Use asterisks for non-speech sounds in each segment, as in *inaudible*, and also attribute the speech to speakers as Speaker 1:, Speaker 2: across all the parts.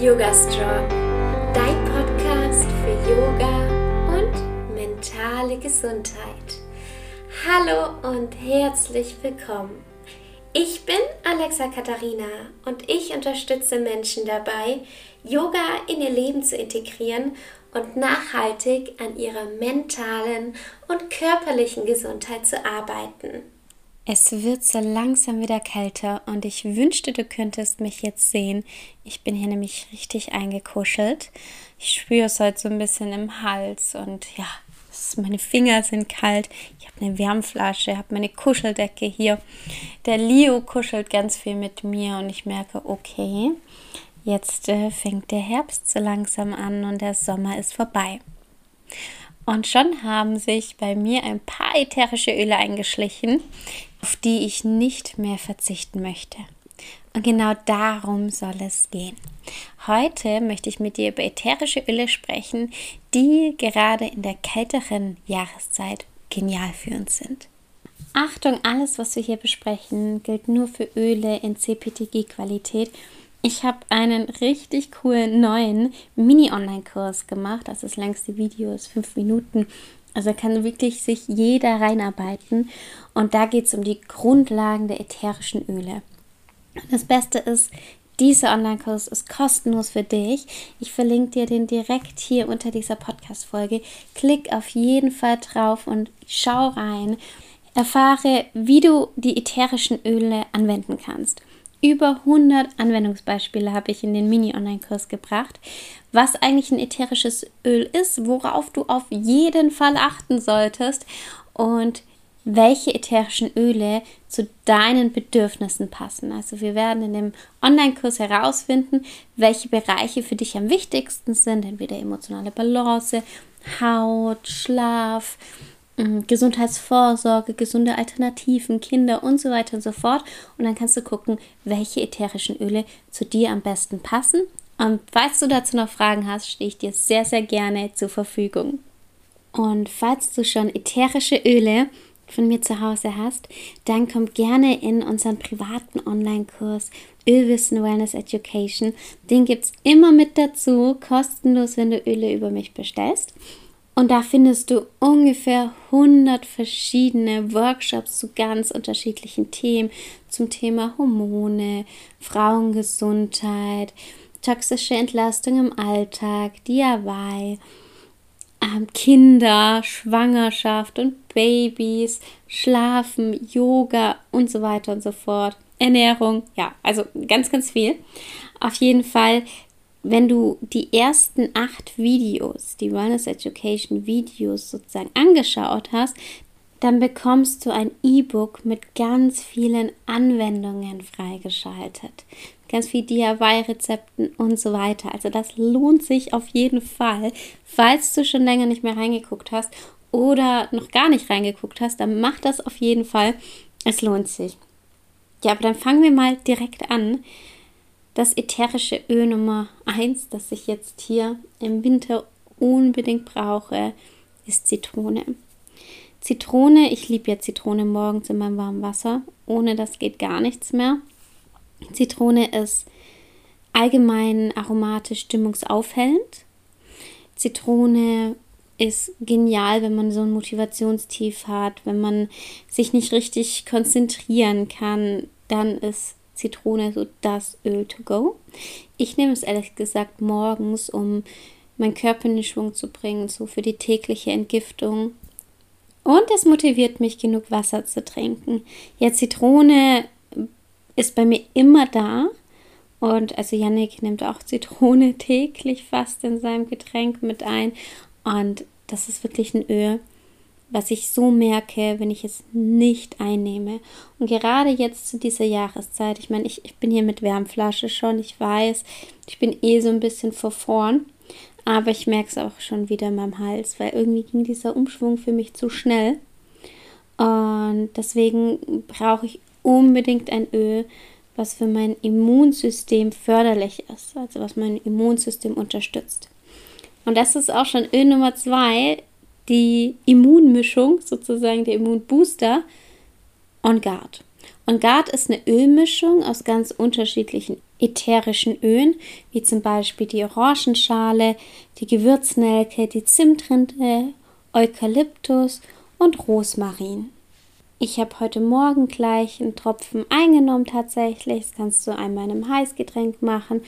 Speaker 1: Yoga Strong, dein Podcast für Yoga und mentale Gesundheit. Hallo und herzlich willkommen. Ich bin Alexa Katharina und ich unterstütze Menschen dabei, Yoga in ihr Leben zu integrieren und nachhaltig an ihrer mentalen und körperlichen Gesundheit zu arbeiten.
Speaker 2: Es wird so langsam wieder kälter und ich wünschte, du könntest mich jetzt sehen. Ich bin hier nämlich richtig eingekuschelt. Ich spüre es heute so ein bisschen im Hals und ja, meine Finger sind kalt. Ich habe eine Wärmflasche, habe meine Kuscheldecke hier. Der Leo kuschelt ganz viel mit mir und ich merke, okay, jetzt äh, fängt der Herbst so langsam an und der Sommer ist vorbei. Und schon haben sich bei mir ein paar ätherische Öle eingeschlichen, auf die ich nicht mehr verzichten möchte. Und genau darum soll es gehen. Heute möchte ich mit dir über ätherische Öle sprechen, die gerade in der kälteren Jahreszeit genial für uns sind. Achtung, alles, was wir hier besprechen, gilt nur für Öle in CPTG-Qualität. Ich habe einen richtig coolen neuen Mini-Online-Kurs gemacht. Das ist längste Video, ist fünf Minuten. Also kann wirklich sich jeder reinarbeiten. Und da geht es um die Grundlagen der ätherischen Öle. Das Beste ist, dieser Online-Kurs ist kostenlos für dich. Ich verlinke dir den direkt hier unter dieser Podcast-Folge. Klick auf jeden Fall drauf und schau rein. Erfahre, wie du die ätherischen Öle anwenden kannst. Über 100 Anwendungsbeispiele habe ich in den Mini-Online-Kurs gebracht, was eigentlich ein ätherisches Öl ist, worauf du auf jeden Fall achten solltest und welche ätherischen Öle zu deinen Bedürfnissen passen. Also wir werden in dem Online-Kurs herausfinden, welche Bereiche für dich am wichtigsten sind, entweder emotionale Balance, Haut, Schlaf, Gesundheitsvorsorge, gesunde Alternativen, Kinder und so weiter und so fort. Und dann kannst du gucken, welche ätherischen Öle zu dir am besten passen. Und falls du dazu noch Fragen hast, stehe ich dir sehr, sehr gerne zur Verfügung. Und falls du schon ätherische Öle von mir zu Hause hast, dann komm gerne in unseren privaten Online-Kurs Ölwissen Wellness Education. Den gibt es immer mit dazu, kostenlos, wenn du Öle über mich bestellst. Und da findest du ungefähr 100 verschiedene Workshops zu ganz unterschiedlichen Themen, zum Thema Hormone, Frauengesundheit, toxische Entlastung im Alltag, DIY, ähm, Kinder, Schwangerschaft und Babys, Schlafen, Yoga und so weiter und so fort. Ernährung, ja, also ganz, ganz viel. Auf jeden Fall, wenn du die ersten acht Videos, die Wellness Education Videos sozusagen angeschaut hast, dann bekommst du ein E-Book mit ganz vielen Anwendungen freigeschaltet. Ganz viel DIY-Rezepten und so weiter. Also das lohnt sich auf jeden Fall. Falls du schon länger nicht mehr reingeguckt hast oder noch gar nicht reingeguckt hast, dann mach das auf jeden Fall. Es lohnt sich. Ja, aber dann fangen wir mal direkt an. Das ätherische Öl Nummer 1, das ich jetzt hier im Winter unbedingt brauche, ist Zitrone. Zitrone, ich liebe ja Zitrone morgens in meinem warmen Wasser. Ohne das geht gar nichts mehr. Zitrone ist allgemein aromatisch stimmungsaufhellend. Zitrone ist genial, wenn man so ein Motivationstief hat, wenn man sich nicht richtig konzentrieren kann, dann ist Zitrone so das Öl to go. Ich nehme es ehrlich gesagt morgens, um meinen Körper in den Schwung zu bringen, so für die tägliche Entgiftung. Und es motiviert mich, genug Wasser zu trinken. Ja, Zitrone ist bei mir immer da. Und also Yannick nimmt auch Zitrone *laughs* täglich fast in seinem Getränk mit ein. Und das ist wirklich ein Öl, was ich so merke, wenn ich es nicht einnehme. Und gerade jetzt zu dieser Jahreszeit, ich meine, ich, ich bin hier mit Wärmflasche schon, ich weiß, ich bin eh so ein bisschen verfroren. Aber ich merke es auch schon wieder in meinem Hals, weil irgendwie ging dieser Umschwung für mich zu schnell. Und deswegen brauche ich unbedingt ein Öl, was für mein Immunsystem förderlich ist, also was mein Immunsystem unterstützt. Und das ist auch schon Öl Nummer zwei, die Immunmischung, sozusagen der Immunbooster On Guard. On Guard ist eine Ölmischung aus ganz unterschiedlichen ätherischen Ölen, wie zum Beispiel die Orangenschale, die Gewürznelke, die Zimtrinde, Eukalyptus und Rosmarin. Ich habe heute Morgen gleich einen Tropfen eingenommen tatsächlich. Das kannst du einmal in einem Heißgetränk machen.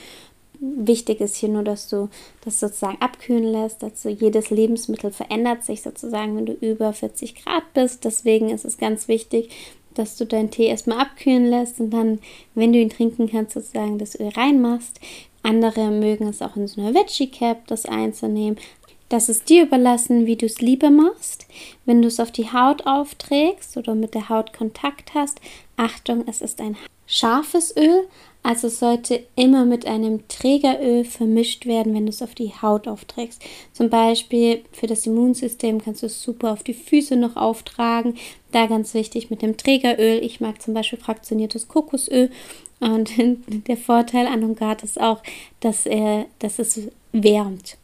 Speaker 2: Wichtig ist hier nur, dass du das sozusagen abkühlen lässt. Also jedes Lebensmittel verändert sich sozusagen, wenn du über 40 Grad bist. Deswegen ist es ganz wichtig, dass du deinen Tee erstmal abkühlen lässt und dann, wenn du ihn trinken kannst, sozusagen das Öl reinmachst. Andere mögen es auch in so einer Veggie Cap, das einzunehmen. Das ist dir überlassen, wie du es lieber machst. Wenn du es auf die Haut aufträgst oder mit der Haut Kontakt hast, Achtung, es ist ein scharfes Öl, also sollte immer mit einem Trägeröl vermischt werden, wenn du es auf die Haut aufträgst. Zum Beispiel für das Immunsystem kannst du es super auf die Füße noch auftragen. Da ganz wichtig mit dem Trägeröl. Ich mag zum Beispiel fraktioniertes Kokosöl. Und *laughs* der Vorteil an Ungat ist auch, dass, er, dass es wärmt.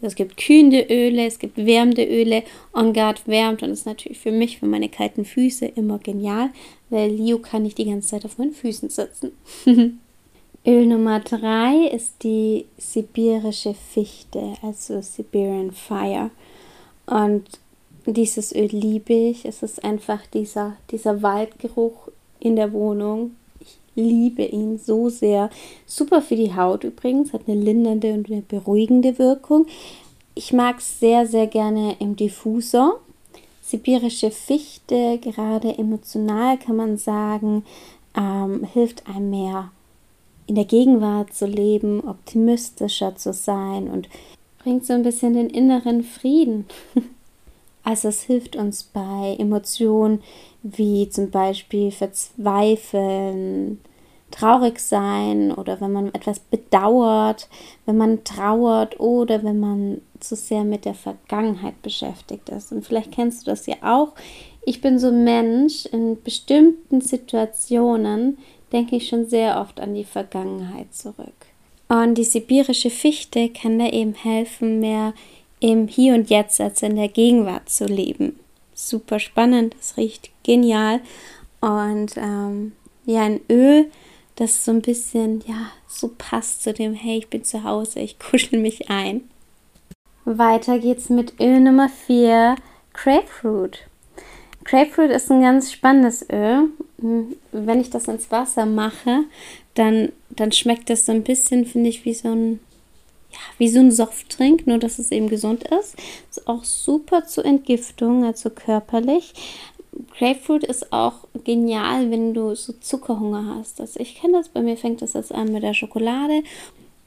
Speaker 2: Also es gibt kühlende Öle, es gibt wärmende Öle. On Guard wärmt und ist natürlich für mich, für meine kalten Füße immer genial, weil Leo kann nicht die ganze Zeit auf meinen Füßen sitzen. *laughs* Öl Nummer 3 ist die sibirische Fichte, also Siberian Fire. Und dieses Öl liebe ich. Es ist einfach dieser, dieser Waldgeruch in der Wohnung. Liebe ihn so sehr. Super für die Haut übrigens, hat eine lindernde und eine beruhigende Wirkung. Ich mag es sehr, sehr gerne im Diffusor sibirische Fichte, gerade emotional kann man sagen, ähm, hilft einem mehr in der Gegenwart zu leben, optimistischer zu sein und bringt so ein bisschen den inneren Frieden. *laughs* Also es hilft uns bei Emotionen wie zum Beispiel Verzweifeln, traurig sein oder wenn man etwas bedauert, wenn man trauert oder wenn man zu sehr mit der Vergangenheit beschäftigt ist. Und vielleicht kennst du das ja auch. Ich bin so ein Mensch, in bestimmten Situationen denke ich schon sehr oft an die Vergangenheit zurück. Und die sibirische Fichte kann da eben helfen, mehr im Hier und Jetzt als in der Gegenwart zu leben. Super spannend, es riecht genial. Und ähm, ja, ein Öl, das so ein bisschen, ja, so passt zu dem, hey, ich bin zu Hause, ich kuschel mich ein. Weiter geht's mit Öl Nummer 4, Grapefruit. Grapefruit ist ein ganz spannendes Öl. Wenn ich das ins Wasser mache, dann, dann schmeckt das so ein bisschen, finde ich, wie so ein, ja, wie so ein Softdrink, nur dass es eben gesund ist. Ist auch super zur Entgiftung, also körperlich. Grapefruit ist auch genial, wenn du so Zuckerhunger hast. Also ich kenne das, bei mir fängt das jetzt an mit der Schokolade.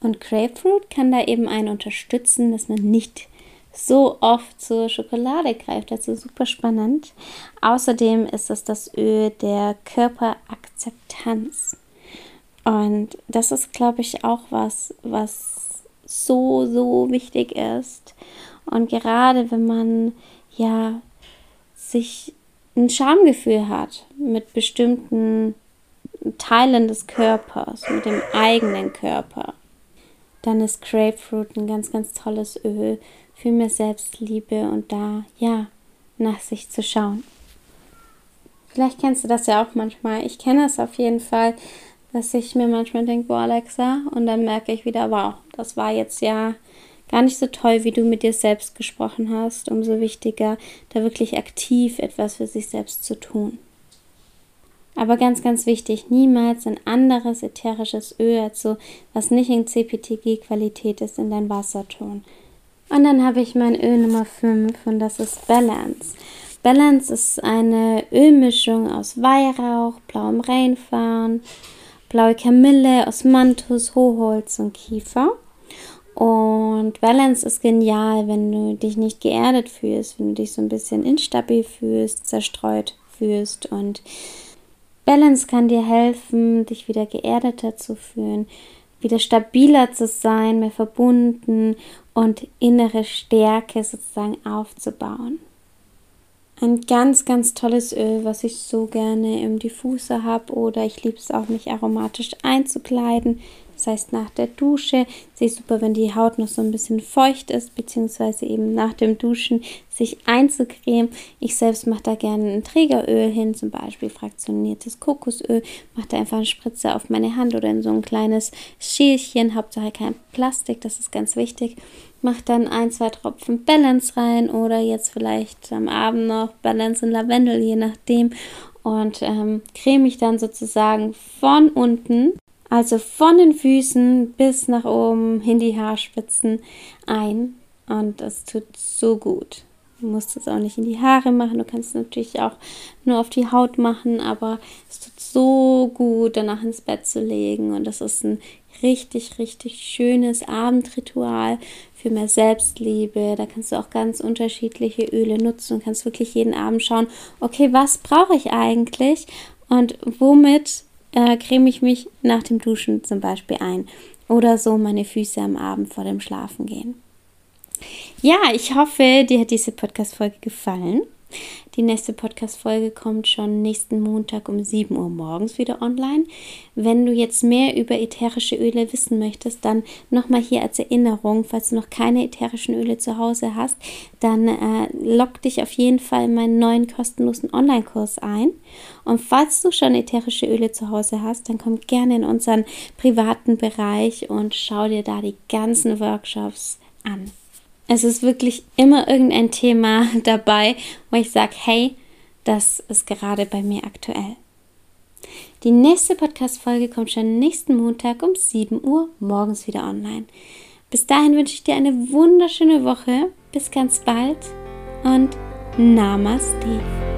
Speaker 2: Und Grapefruit kann da eben einen unterstützen, dass man nicht so oft zur Schokolade greift. Also super spannend. Außerdem ist es das Öl der Körperakzeptanz. Und das ist, glaube ich, auch was, was so, so wichtig ist. Und gerade wenn man ja sich ein Schamgefühl hat mit bestimmten Teilen des Körpers, mit dem eigenen Körper, dann ist Grapefruit ein ganz, ganz tolles Öl für mehr Selbstliebe und da, ja, nach sich zu schauen. Vielleicht kennst du das ja auch manchmal. Ich kenne es auf jeden Fall, dass ich mir manchmal denke, boah, Alexa, und dann merke ich wieder, wow, das war jetzt ja gar nicht so toll, wie du mit dir selbst gesprochen hast, umso wichtiger, da wirklich aktiv etwas für sich selbst zu tun. Aber ganz, ganz wichtig, niemals ein anderes ätherisches Öl, also was nicht in CPTG-Qualität ist, in dein Wasser tun. Und dann habe ich mein Öl Nummer 5 und das ist Balance. Balance ist eine Ölmischung aus Weihrauch, blauem Reinfahren, blaue Kamille, Osmanthus, Hochholz und Kiefer. Und Balance ist genial, wenn du dich nicht geerdet fühlst, wenn du dich so ein bisschen instabil fühlst, zerstreut fühlst. Und Balance kann dir helfen, dich wieder geerdeter zu fühlen, wieder stabiler zu sein, mehr verbunden und innere Stärke sozusagen aufzubauen. Ein ganz, ganz tolles Öl, was ich so gerne im Diffuser habe oder ich liebe es auch, mich aromatisch einzukleiden, Das heißt, nach der Dusche ist es super, wenn die Haut noch so ein bisschen feucht ist, beziehungsweise eben nach dem Duschen sich einzucremen. Ich selbst mache da gerne ein Trägeröl hin, zum Beispiel fraktioniertes Kokosöl. Mache da einfach eine Spritze auf meine Hand oder in so ein kleines Schälchen. Hauptsache kein Plastik, das ist ganz wichtig. Mache dann ein, zwei Tropfen Balance rein oder jetzt vielleicht am Abend noch Balance und Lavendel, je nachdem. Und ähm, creme ich dann sozusagen von unten also von den Füßen bis nach oben in die Haarspitzen ein. Und das tut so gut. Du musst es auch nicht in die Haare machen. Du kannst es natürlich auch nur auf die Haut machen, aber es tut so gut, danach ins Bett zu legen. Und das ist ein richtig, richtig schönes Abendritual für mehr Selbstliebe. Da kannst du auch ganz unterschiedliche Öle nutzen und kannst wirklich jeden Abend schauen, okay, was brauche ich eigentlich und womit äh, creme ich mich nach dem Duschen zum Beispiel ein oder so meine Füße am Abend vor dem Schlafengehen. Ja, ich hoffe, dir hat diese Podcast-Folge gefallen. Die nächste Podcast-Folge kommt schon nächsten Montag um 7 Uhr morgens wieder online. Wenn du jetzt mehr über ätherische Öle wissen möchtest, dann nochmal hier als Erinnerung, falls du noch keine ätherischen Öle zu Hause hast, dann äh, log dich auf jeden Fall in meinen neuen kostenlosen Online-Kurs ein. Und falls du schon ätherische Öle zu Hause hast, dann komm gerne in unseren privaten Bereich und schau dir da die ganzen Workshops an. Es ist wirklich immer irgendein Thema *laughs* dabei, wo ich sage, hey, das ist gerade bei mir aktuell. Die nächste Podcast-Folge kommt schon nächsten Montag um 7 Uhr morgens wieder online. Bis dahin wünsche ich dir eine wunderschöne Woche. Bis ganz bald und Namaste.